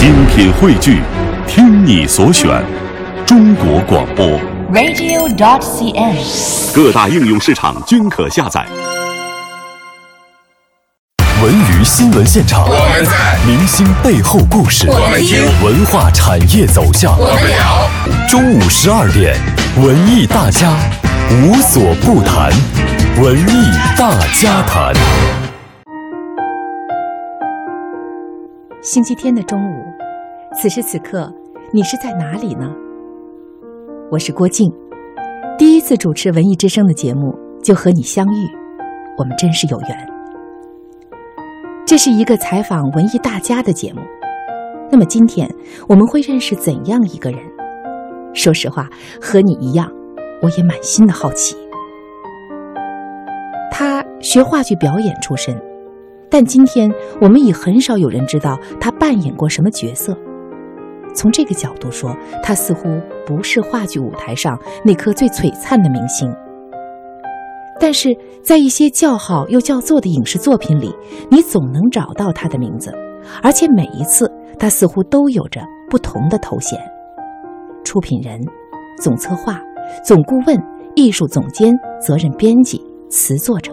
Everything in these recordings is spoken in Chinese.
精品汇聚，听你所选，中国广播。radio.dot.cn，。各大应用市场均可下载。文娱新闻现场，我们在；明星背后故事，我们听；文化产业走向，我们聊。中午十二点，文艺大家无所不谈，文艺大家谈。星期天的中午，此时此刻，你是在哪里呢？我是郭靖，第一次主持《文艺之声》的节目，就和你相遇，我们真是有缘。这是一个采访文艺大家的节目，那么今天我们会认识怎样一个人？说实话，和你一样，我也满心的好奇。他学话剧表演出身。但今天我们已很少有人知道他扮演过什么角色。从这个角度说，他似乎不是话剧舞台上那颗最璀璨的明星。但是在一些叫好又叫座的影视作品里，你总能找到他的名字，而且每一次他似乎都有着不同的头衔：出品人、总策划、总顾问、艺术总监、责任编辑、词作者。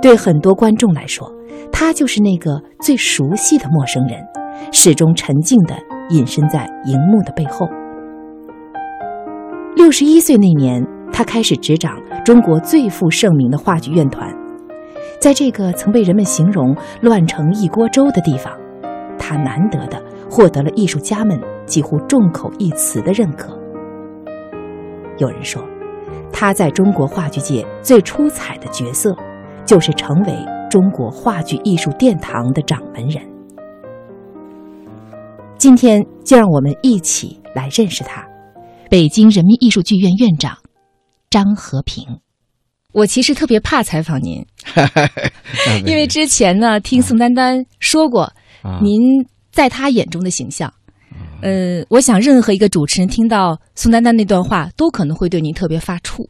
对很多观众来说，他就是那个最熟悉的陌生人，始终沉静地隐身在荧幕的背后。六十一岁那年，他开始执掌中国最负盛名的话剧院团，在这个曾被人们形容乱成一锅粥的地方，他难得的获得了艺术家们几乎众口一词的认可。有人说，他在中国话剧界最出彩的角色。就是成为中国话剧艺术殿堂的掌门人。今天就让我们一起来认识他——北京人民艺术剧院院长张和平。我其实特别怕采访您，因为之前呢听宋丹丹说过，您在她眼中的形象。呃，我想任何一个主持人听到宋丹丹那段话，都可能会对您特别发怵。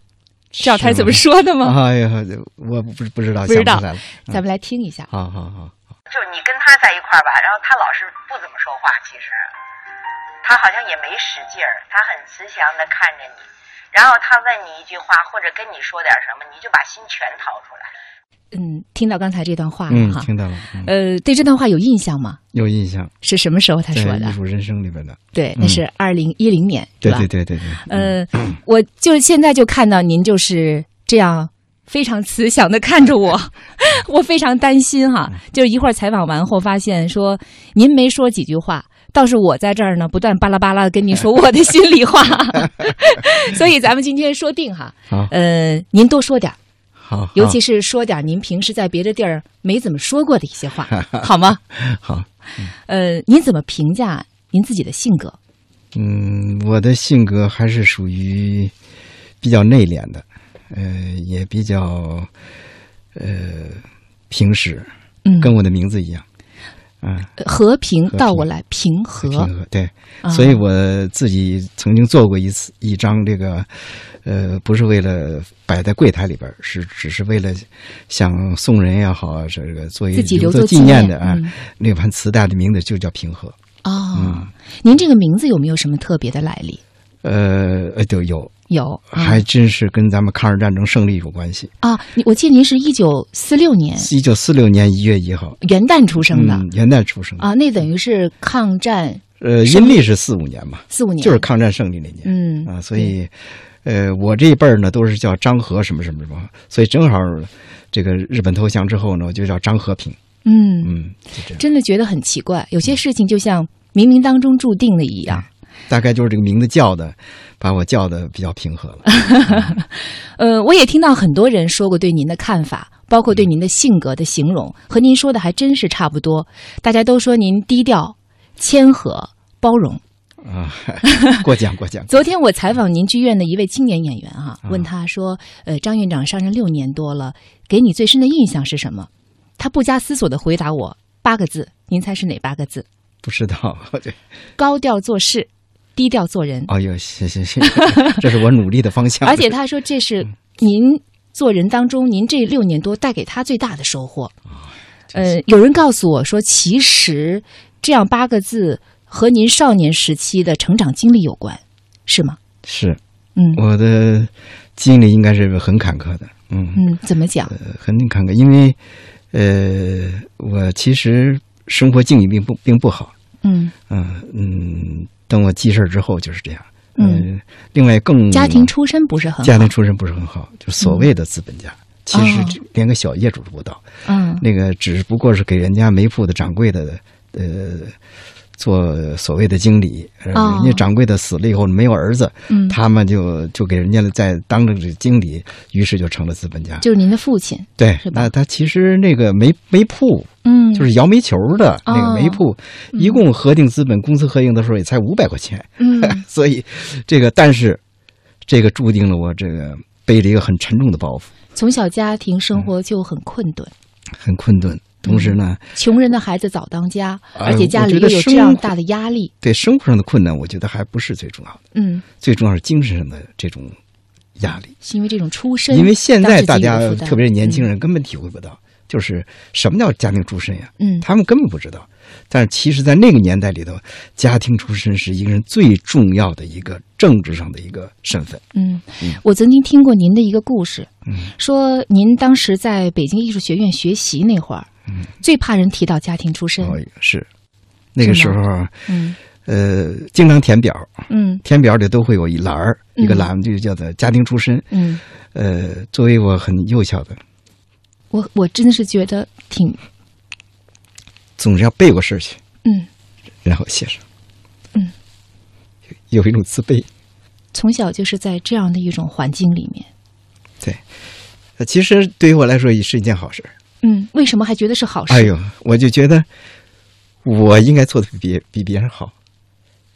知道他是怎么说的吗？哎呀，我不不知道，不知道。咱们来听一下。好好好，就你跟他在一块儿吧，然后他老是不怎么说话，其实他好像也没使劲儿，他很慈祥的看着你，然后他问你一句话或者跟你说点什么，你就把心全掏出来。嗯，听到刚才这段话了，哈，听到了。嗯、呃，对这段话有印象吗？有印象。是什么时候他说的？艺术人生里边的。对，那是二零一零年，对吧？对对对对。呃，我就现在就看到您就是。这样非常慈祥的看着我，我非常担心哈。就是一会儿采访完后，发现说您没说几句话，倒是我在这儿呢，不断巴拉巴拉的跟您说我的心里话。所以咱们今天说定哈，呃，您多说点好，尤其是说点您平时在别的地儿没怎么说过的一些话，好吗？好。呃，您怎么评价您自己的性格？嗯，我的性格还是属于比较内敛的。呃，也比较呃平实，嗯，跟我的名字一样，嗯、呃，和平倒过来平和，平和对，啊、所以我自己曾经做过一次一张这个，呃，不是为了摆在柜台里边，是只是为了想送人也好，这个做一个留作纪念的啊，嗯、那盘磁带的名字就叫平和。哦，嗯，您这个名字有没有什么特别的来历？呃呃，都有。有，还真是跟咱们抗日战争胜利有关系。啊！我记得您是一九四六年，一九四六年一月一号。元旦出生的，嗯、元旦出生啊，那等于是抗战，呃，阴历是四五年嘛，四五年。就是抗战胜利那年，嗯啊，所以，呃，我这一辈儿呢都是叫张和什么什么什么，所以正好这个日本投降之后呢，我就叫张和平，嗯。嗯，真的觉得很奇怪，有些事情就像冥冥当中注定的一样。大概就是这个名字叫的，把我叫的比较平和了。呃，我也听到很多人说过对您的看法，包括对您的性格的形容，和您说的还真是差不多。大家都说您低调、谦和、包容。啊，过奖过奖。昨天我采访您剧院的一位青年演员哈、啊，问他说：“呃，张院长上任六年多了，给你最深的印象是什么？”他不加思索的回答我八个字，您猜是哪八个字？不知道，对，高调做事。低调做人。哎呦，谢谢谢，这是我努力的方向。而且他说，这是您做人当中，您这六年多带给他最大的收获。呃，有人告诉我说，其实这样八个字和您少年时期的成长经历有关，是吗？是嗯我的经历应该是很坎坷的，嗯嗯，怎么讲？呃很坎坷，因为呃，我其实生活境遇并不并不好，嗯嗯嗯，等我记事儿之后就是这样，嗯。呃，另外更家庭出身不是很好，家庭出身不是很好，就所谓的资本家，其实连个小业主都不到，嗯。那个只不过是给人家煤铺的掌柜的呃做所谓的经理，人家掌柜的死了以后没有儿子，嗯，他们就就给人家再当着这经理，于是就成了资本家。就是您的父亲，对那他其实那个煤煤铺嗯，就是摇煤球的那哦个煤铺，一共核定资本公司合营的时候也才五百块钱，嗯。所以这个但是这个注定了我这个背着一个很沉重的包袱，从小家庭生活就很困顿，很困顿。同时呢，穷人的孩子早当家，哎而且家里我觉得又有这样生大的压力，对生活上的困难，我觉得还不是最重要的，嗯，最重要是精神上的这种压力。是因为这种出身，因为现在大家特别是年轻，人，根本体会不到，就是什么叫家庭出身呀？嗯。他们根本不知道。但是其实，在那个年代里头，家庭出身是一个人最重要的一个政治上的一个身份。嗯。嗯，我曾经听过您的一个故事，嗯。说您当时在北京艺术学院学习那会儿，嗯，最怕人提到家庭出身，哦，是。那个时候，嗯。呃，经常填表，嗯。填表里都会有一栏儿，嗯。一个栏就叫做家庭出身。嗯，呃，作为我很幼小的，我我真的是觉得挺总是要背过事儿去，嗯，然后写上。嗯，有一种自卑。从小就是在这样的一种环境里面，对。其实对于我来说也是一件好事儿。嗯，为什么还觉得是好事？哎呦，我就觉得我应该做的比别比别人好，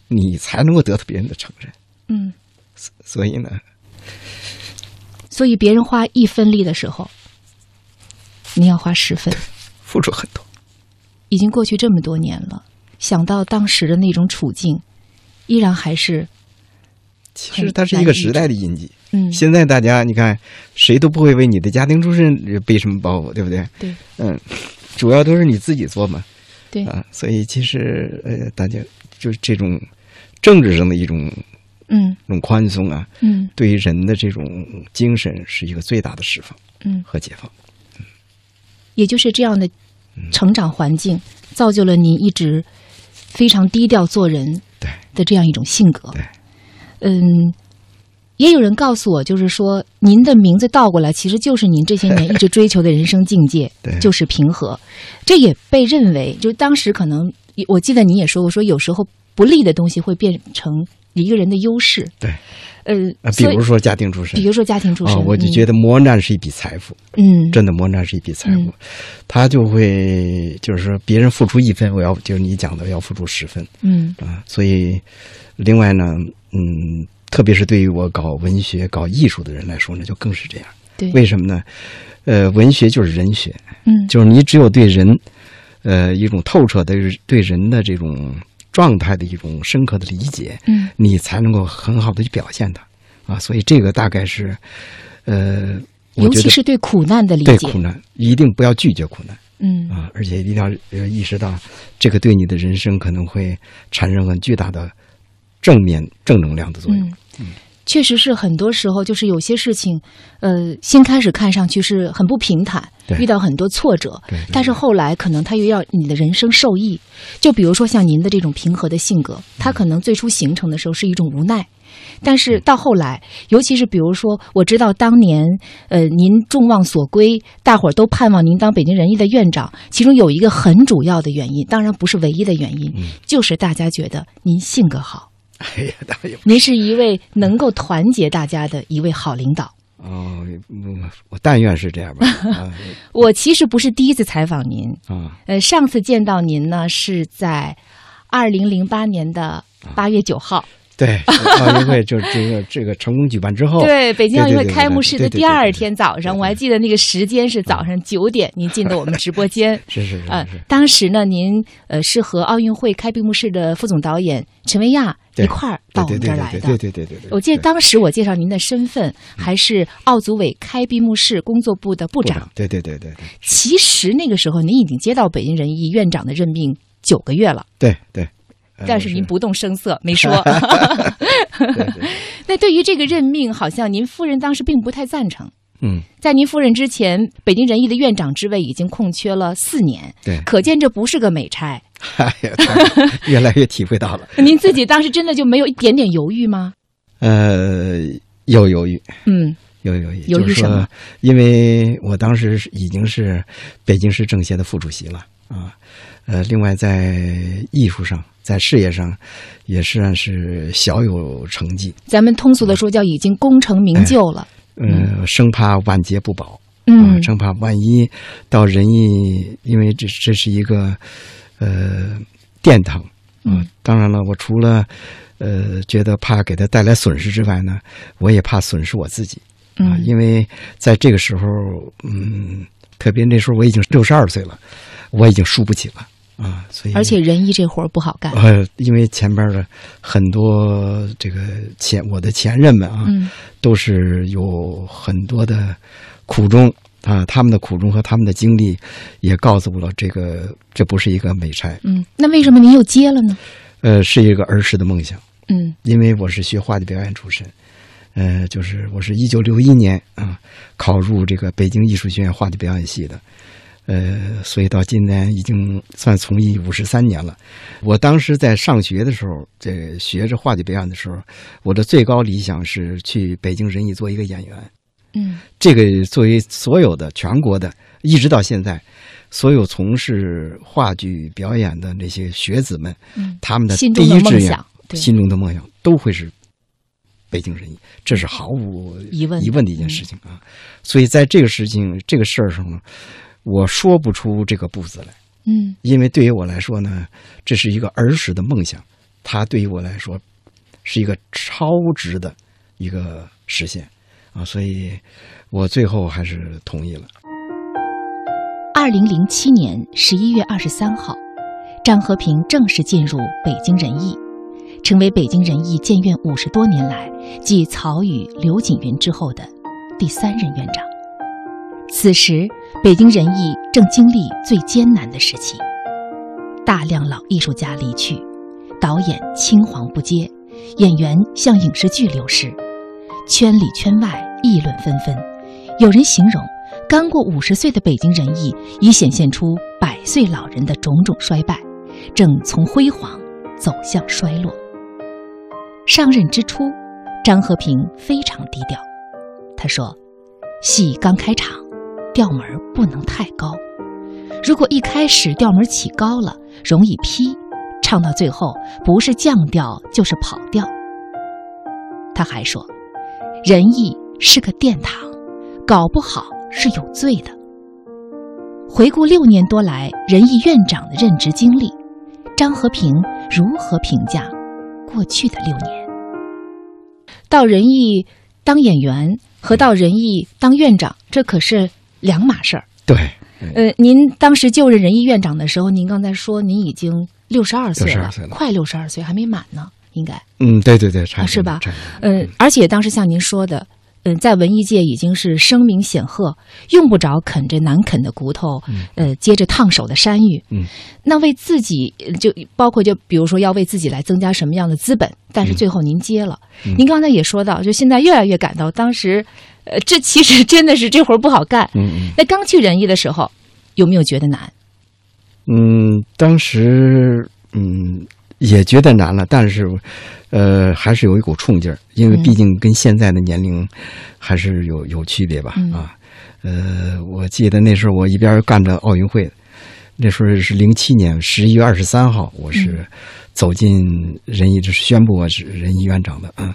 你才能够得到别人的承认。嗯，所以呢，所以别人花一分力的时候，你要花十分。付出很多。已经过去这么多年了，想到当时的那种处境，依然还是其实它是一个时代的印记。嗯，现在大家你看，谁都不会为你的家庭出身背什么包袱，对不对？对。嗯，主要都是你自己做嘛。对，啊，所以其实呃，大家就是这种政治上的一种嗯。这种宽松啊，嗯。对于人的这种精神是一个最大的释放嗯，和解放。也就是这样的嗯。成长环境，造就了你一直非常低调做人对。的这样一种性格。对，嗯。也有人告诉我，就是说，您的名字倒过来，其实就是您这些年一直追求的人生境界 对，就是平和。这也被认为，就当时可能，我记得你也说过，说有时候不利的东西会变成一个人的优势。对，呃啊，，比如说家庭出身。比，如说家庭出身，哦，我就觉得磨难是一笔财富，嗯，真的磨难是一笔财富。嗯，他就会就是说别人付出一分，我要就是你讲的要付出十分。嗯。啊，所以另外呢，嗯，特别是对于我搞文学、搞艺术的人来说呢，就更是这样。对，为什么呢？呃，文学就是人学，嗯就是你只有对人，呃，一种透彻的对人的这种状态的一种深刻的理解，嗯你才能够很好的去表现它啊。所以这个大概是，呃，我尤其是对苦难的理解，对苦难一定不要拒绝苦难嗯啊，而且一定要呃意识到这个对你的人生可能会产生很巨大的正面正能量的作用。嗯，确实是很多时候就是有些事情，呃，先开始看上去是很不平坦，遇到很多挫折，但是后来可能它又要你的人生受益。就比如说像您的这种平和的性格，它可能最初形成的时候是一种无奈。但是到后来，尤其是比如说，我知道当年，呃，您众望所归，大伙儿都盼望您当北京人艺的院长，其中有一个很主要的原因，当然不是唯一的原因，就是大家觉得您性格好，哎呀，当然有您是一位能够团结大家的一位好领导。哦，嗯我但愿是这样吧。啊。我其实不是第一次采访您，啊，呃，上次见到您呢是在二零零八年的八月九号，对，奥运会就是这个这个成功举办之后，对，北京奥运会开幕式的第二天早上，我还记得那个时间是早上九点，您进的我们直播间。是是是呃，，当时呢，您呃是和奥运会开闭幕式的副总导演陈维亚一块儿到我们这儿来的。对对对对对对，我记得当时我介绍您的身份还是奥组委开闭幕式工作部的部长。对对对对对，其实那个时候您已经接到北京人艺院长的任命九个月了。对对，但是您不动声色，没说。对对。那对于这个任命，好像您夫人当时并不太赞成。嗯，在您夫人之前，北京人艺的院长之位已经空缺了四年。对，可见这不是个美差。哎呀，越来越体会到了。您自己当时真的就没有一点点犹豫吗？呃，有犹豫。嗯，有犹豫。犹豫什么？因为我当时已经是北京市政协的副主席了啊。呃，另外在艺术上，在事业上，也算是小有成绩。咱们通俗的说，叫已经功成名就了。嗯，生怕晚节不保。嗯，生怕万一到仁义，因为这这是一个呃殿堂。嗯，当然了，我除了呃觉得怕给他带来损失之外呢，我也怕损失我自己。啊，因为在这个时候，嗯，特别那时候我已经六十二岁了，我已经输不起了。啊，所以而且仁义这活儿不好干。呃，因为前边的很多这个前我的前任们啊，嗯，都是有很多的苦衷啊，他们的苦衷和他们的经历也告诉我了，这个这不是一个美差。嗯，那为什么您又接了呢？呃，是一个儿时的梦想。嗯，因为我是学话剧表演出身，呃，就是我是一九六一年啊考入这个北京艺术学院话剧表演系的。呃，所以到今年已经算从艺五十三年了。我当时在上学的时候，这学着话剧表演的时候，我的最高理想是去北京人艺做一个演员。嗯，这个作为所有的全国的，一直到现在，所有从事话剧表演的那些学子们，嗯，他们的第一志愿、心中的梦想都会是北京人艺，这是毫无疑问疑问的一件事情啊。所以在这个事情、这个事儿上呢。我说不出这个不字来，嗯，因为对于我来说呢，这是一个儿时的梦想，它对于我来说是一个超值的一个实现啊，所以我最后还是同意了。二零零七年十一月二十三号，张和平正式进入北京人艺，成为北京人艺建院五十多年来继曹禺、刘锦云之后的第三任院长。此时，北京人艺正经历最艰难的时期，大量老艺术家离去，导演青黄不接，演员向影视剧流失，圈里圈外议论纷纷。有人形容，刚过五十岁的北京人艺已显现出百岁老人的种种衰败，正从辉煌走向衰落。上任之初，张和平非常低调，他说：“戏刚开场。”调门不能太高，如果一开始调门起高了，容易劈，唱到最后不是降调就是跑调。他还说，仁义是个殿堂，搞不好是有罪的。回顾六年多来仁义院长的任职经历，张和平如何评价过去的六年？到仁义当演员和到仁义当院长，这可是。两码事儿。对，呃，您当时就任仁义院长的时候，您刚才说您已经六十二岁了，快六十二岁，还没满呢，应该。嗯，对对对，差是吧？嗯，而且当时像您说的，嗯，在文艺界已经是声名显赫，用不着啃着难啃的骨头，呃，接着烫手的山芋。嗯，那为自己就包括就比如说要为自己来增加什么样的资本，但是最后您接了。您刚才也说到，就现在越来越感到当时。呃，这其实真的是这活儿不好干。嗯嗯。那刚去仁义的时候，有没有觉得难？嗯，当时嗯也觉得难了，但是呃还是有一股冲劲儿，因为毕竟跟现在的年龄还是有有区别吧啊。呃，我记得那时候我一边干着奥运会，那时候是零七年十一月二十三号，我是走进仁义，就是宣布我是仁义院长的啊。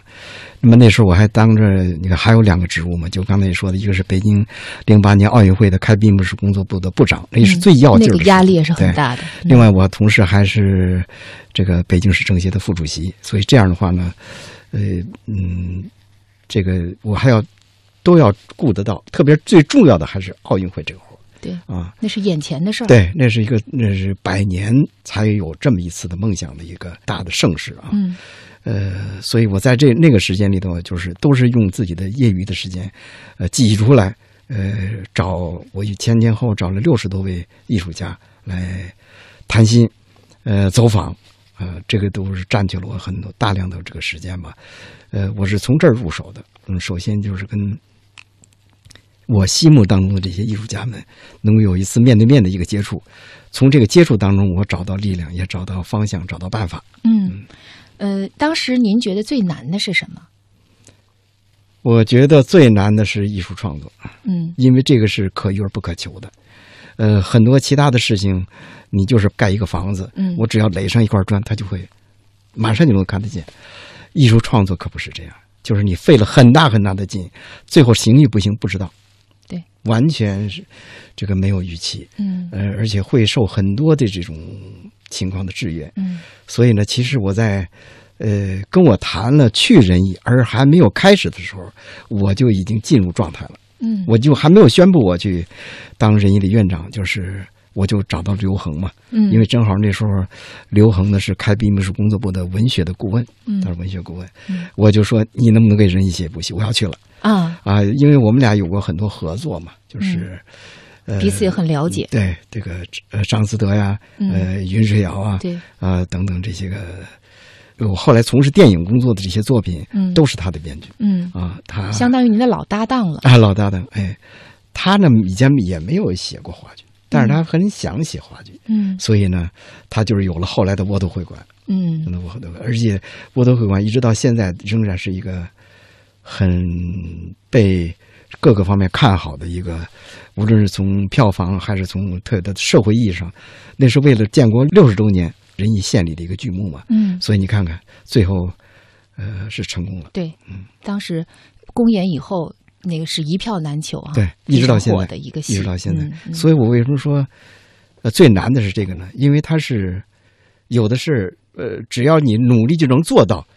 那么那时候我还当着你看还有两个职务嘛，就刚才你说的一个是北京零八年奥运会的开闭幕式工作部的部长，那是最要劲的，那个压力也是很大的。另外，我同时还是这个北京市政协的副主席，所以这样的话呢，呃嗯，这个我还要都要顾得到，特别最重要的还是奥运会这个活对啊，那是眼前的事儿。对，那是一个那是百年才有这么一次的梦想的一个大的盛世啊。嗯。呃，所以我在这那个时间里头，就是都是用自己的业余的时间，呃，挤出来，呃，找我前前后找了六十多位艺术家来谈心，呃，走访，呃，这个都是占据了我很多大量的这个时间吧。呃，我是从这儿入手的。嗯，首先就是跟我心目当中的这些艺术家们能够有一次面对面的一个接触，从这个接触当中，我找到力量，也找到方向，找到办法。嗯，呃，当时您觉得最难的是什么？我觉得最难的是艺术创作，嗯因为这个是可遇而不可求的。呃，很多其他的事情，你就是盖一个房子，嗯我只要垒上一块砖，它就会马上就能看得见。艺术创作可不是这样，就是你费了很大很大的劲，最后行与不行不知道。对，完全是这个没有预期，嗯。呃，而且会受很多的这种情况的制约。嗯。所以呢，其实我在呃跟我谈了去仁义，而还没有开始的时候，我就已经进入状态了。嗯，我就还没有宣布我去当仁义的院长，就是我就找到刘恒嘛，嗯。因为正好那时候刘恒呢是开闭幕式工作部的文学的顾问，嗯。他是文学顾问，嗯。我就说你能不能给仁义写一部戏？我要去了啊，啊，因为我们俩有过很多合作嘛，就是。呃，嗯彼此也很了解。对这个呃张思德呀，嗯。呃云水谣啊，对。啊、等等这些个，我后来从事电影工作的这些作品，嗯。都是他的编剧嗯，啊，他相当于您的老搭档了。啊，老搭档，哎，他呢以前也没有写过话剧，但是他很想写话剧，嗯。所以呢，他就是有了后来的沃德会馆，嗯真的窝头会馆，而且沃德会馆一直到现在仍然是一个很被各个方面看好的一个，无论是从票房还是从特的社会意义上，那是为了建国六十周年仁义献礼的一个剧目嘛，嗯，所以你看看最后，呃，是成功了。对，嗯当时公演以后，那个是一票难求啊。对，一直到现在一个戏，一直到现在。嗯嗯所以我为什么说，呃，最难的是这个呢？因为它是有的是，呃，只要你努力就能做到，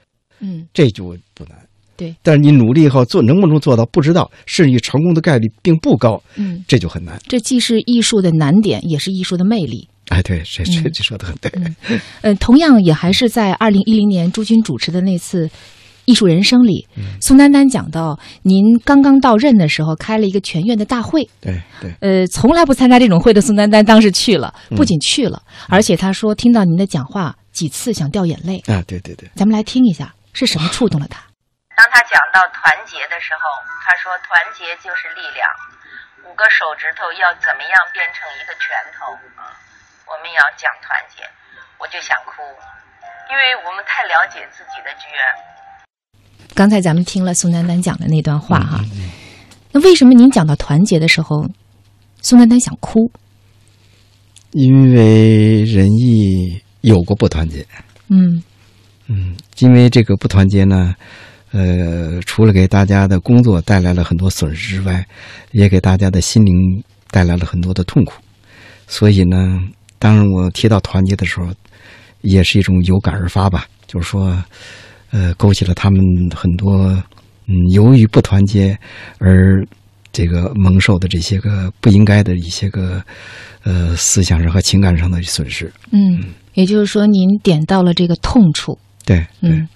嗯这就不难。对，但是你努力以后做能不能做到不知道，甚至于成功的概率并不高，嗯，这就很难。这既是艺术的难点，也是艺术的魅力。哎，对，这这嗯这说的很对。呃，同样也还是在二零一零年朱军主持的那次艺术人生里，嗯宋丹丹讲到，您刚刚到任的时候开了一个全院的大会，对对，呃，从来不参加这种会的宋丹丹当时去了，嗯不仅去了，而且她说听到您的讲话几次想掉眼泪。啊，对对对，咱们来听一下是什么触动了她。当他讲到团结的时候，他说团结就是力量，五个手指头要怎么样变成一个拳头啊？我们要讲团结，我就想哭，因为我们太了解自己的剧院。刚才咱们听了宋丹丹讲的那段话哈，嗯那为什么您讲到团结的时候，宋丹丹想哭？因为仁义有过不团结，嗯嗯，因为这个不团结呢，呃，除了给大家的工作带来了很多损失之外，也给大家的心灵带来了很多的痛苦。所以呢，当我提到团结的时候，也是一种有感而发吧，就是说，呃，勾起了他们很多嗯，由于不团结而这个蒙受的这些个不应该的一些个呃思想上和情感上的损失。嗯，也就是说，您点到了这个痛处。对，对。嗯，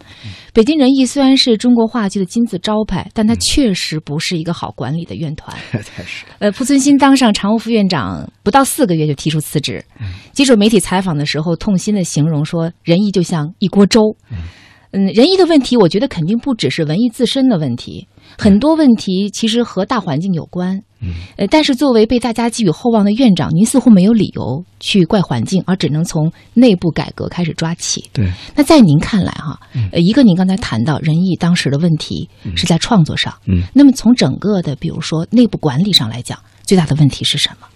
北京人艺虽然是中国话剧的金字招牌，但它确实不是一个好管理的院团。太是呃，濮存昕当上常务副院长不到四个月就提出辞职。接受媒体采访的时候，痛心的形容说：“仁义就像一锅粥。”嗯，仁义的问题，我觉得肯定不只是文艺自身的问题，很多问题其实和大环境有关。嗯，呃，但是作为被大家寄予厚望的院长，您似乎没有理由去怪环境，而只能从内部改革开始抓起。对。那在您看来，哈，呃，一个您刚才谈到仁义当时的问题是在创作上，嗯，那么从整个的比如说内部管理上来讲，最大的问题是什么？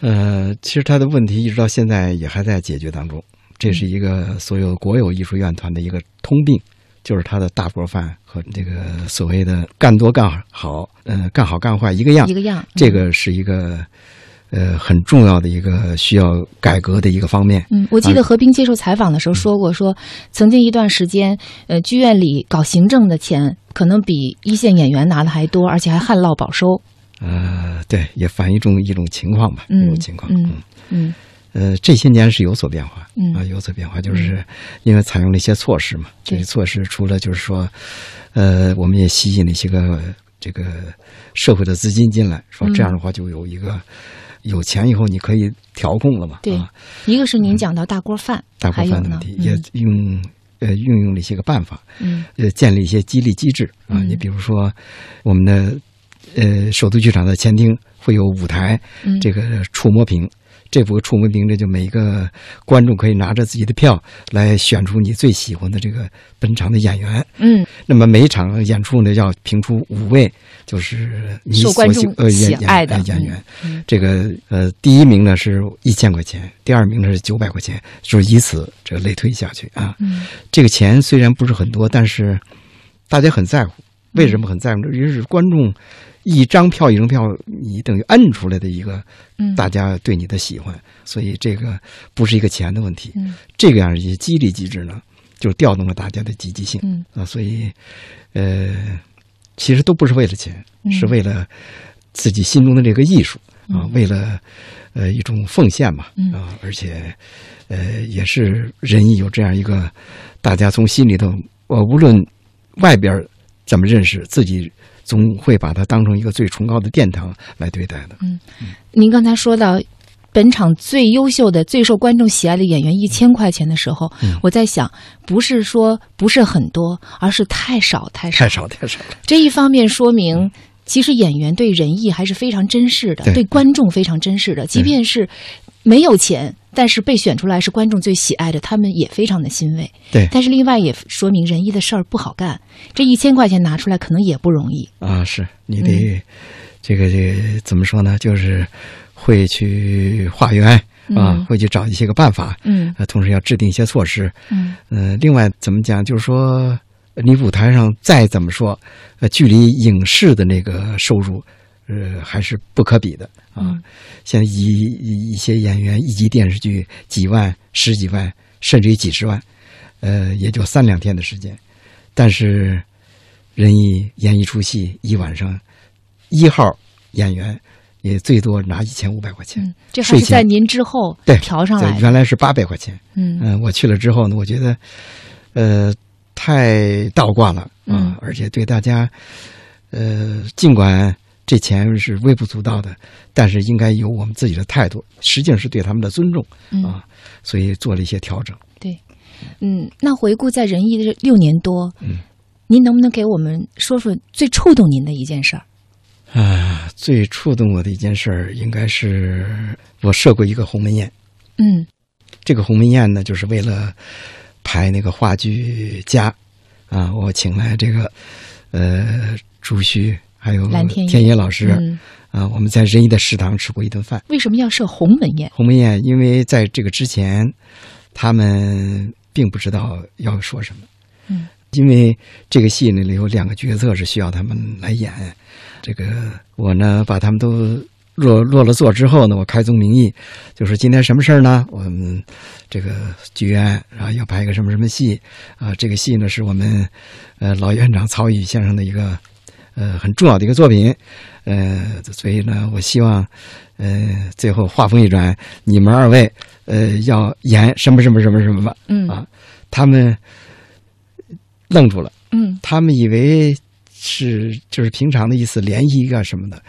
呃，其实他的问题一直到现在也还在解决当中，这是一个所有国有艺术院团的一个通病，就是他的大锅饭和这个所谓的干多干好，呃，干好干坏一个样，一个样，这个是一个呃很重要的一个需要改革的一个方面。嗯，我记得何冰接受采访的时候说过，说曾经一段时间，呃，剧院里搞行政的钱可能比一线演员拿的还多，而且还旱涝保收。呃，对，也反映一种一种情况吧，嗯一种情况。嗯嗯呃，这些年是有所变化，嗯啊，有所变化，就是因为采用了一些措施嘛。这些措施除了就是说，呃，我们也吸引了一些个这个社会的资金进来，说这样的话就有一个有钱以后你可以调控了嘛。对啊，一个是您讲到大锅饭，大锅饭的问题也用呃运用了一些个办法，嗯呃建立一些激励机制啊。嗯你比如说我们的呃首都剧场的前厅会有舞台，嗯这个触摸屏。这幅触摸屏，这就每一个观众可以拿着自己的票来选出你最喜欢的这个本场的演员。嗯那么每一场演出呢，要评出五位，就是你受所喜呃演喜爱的演演员。嗯这个呃，第一名呢是一千块钱，第二名呢是九百块钱，就是以此这个类推下去啊。嗯这个钱虽然不是很多，但是大家很在乎。为什么很在乎？这是观众一张票一张票，你等于摁出来的一个嗯。大家对你的喜欢，所以这个不是一个钱的问题。嗯。这个样一些激励机制呢，就调动了大家的积极性。嗯。啊，所以，呃，其实都不是为了钱，嗯。是为了自己心中的这个艺术啊，嗯。为了呃一种奉献嘛嗯。啊，而且呃也是人艺有这样一个，大家从心里头，呃，无论外边怎么认识，自己总会把它当成一个最崇高的殿堂来对待的。嗯您刚才说到本场最优秀的、最受观众喜爱的演员一千块钱的时候，嗯我在想，不是说不是很多，而是太少太少。太少太少了，这一方面说明，其实演员对仁义还是非常珍视的，对对观众非常珍视的。即便是没有钱，但是被选出来是观众最喜爱的，他们也非常的欣慰。对但是另外也说明仁义的事儿不好干，这一千块钱拿出来可能也不容易。啊，是你得、这个这个怎么说呢？就是会去化缘啊，嗯会去找一些个办法，嗯呃，同时要制定一些措施。嗯呃，另外怎么讲，就是说你舞台上再怎么说，呃，距离影视的那个收入，呃，还是不可比的啊。像一一一些演员一集电视剧几万、十几万，甚至于几十万，呃，也就三两天的时间，但是人一演一出戏一晚上，一号演员也最多拿一千五百块钱。嗯，这还是在您之后对调上来的。原来是八百块钱。嗯嗯、我去了之后呢，我觉得，呃，太倒挂了啊，嗯而且对大家，呃，尽管这钱是微不足道的，但是应该有我们自己的态度，实际上是对他们的尊重嗯啊，所以做了一些调整。对嗯，那回顾在仁义的这六年多，嗯，您能不能给我们说说最触动您的一件事儿？啊，最触动我的一件事儿，应该是我设过一个鸿门宴。嗯这个鸿门宴呢，就是为了排那个话剧家啊，我请来这个呃朱旭还有蓝天野天野老师、嗯，啊，我们在仁义的食堂吃过一顿饭。为什么要设鸿门宴？鸿门宴，因为在这个之前，他们并不知道要说什么。嗯，因为这个戏里有两个角色是需要他们来演，这个我呢把他们都落落了座之后呢，我开宗明义，就说今天什么事儿呢？我们这个剧院啊要拍一个什么什么戏啊，这个戏呢是我们呃老院长曹禺先生的一个呃很重要的一个作品，呃，所以呢，我希望呃最后话锋一转，你们二位呃要演什么什么什么什么吧嗯啊，他们愣住了。嗯他们以为是就是平常的意思，联谊一个什么的。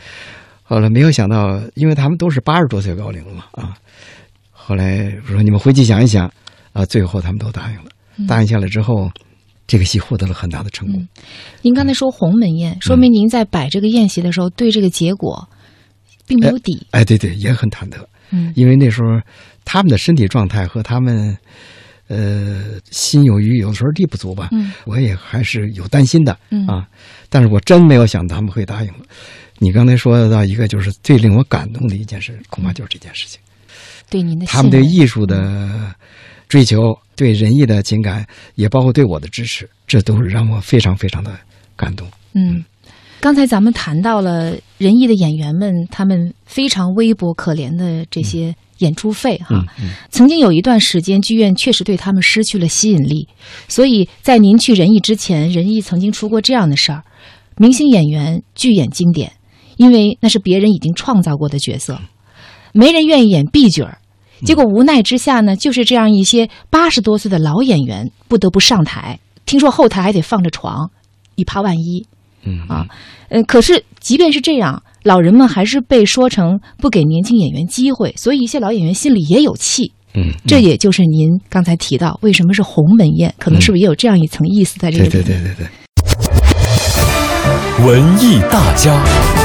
后来没有想到，因为他们都是八十多岁高龄了嘛啊。后来我说你们回去想一想啊，最后他们都答应了。答应下来之后，这个戏获得了很大的成功。嗯您刚才说鸿门宴，说明您在摆这个宴席的时候，对这个结果并没有底。哎，对对，也很忐忑，嗯因为那时候他们的身体状态和他们呃心有余，有的时候力不足吧。嗯我也还是有担心的。嗯啊，但是我真没有想到他们会答应。你刚才说到一个，就是最令我感动的一件事，恐怕就是这件事情。对您的他们对艺术的追求，对仁义的情感，也包括对我的支持，这都是让我非常非常的感动。嗯，刚才咱们谈到了仁义的演员们，他们非常微薄可怜的这些演出费哈。嗯嗯曾经有一段时间，剧院确实对他们失去了吸引力，所以在您去仁义之前，仁义曾经出过这样的事儿：明星演员拒演经典，因为那是别人已经创造过的角色，没人愿意演 B 角儿。结果无奈之下呢，就是这样一些八十多岁的老演员不得不上台。听说后台还得放着床，以怕万一。嗯啊，嗯，可是即便是这样，老人们还是被说成不给年轻演员机会，所以一些老演员心里也有气。嗯，这也就是您刚才提到为什么是鸿门宴，可能是不是也有这样一层意思在这里？对对对对对。文艺大家。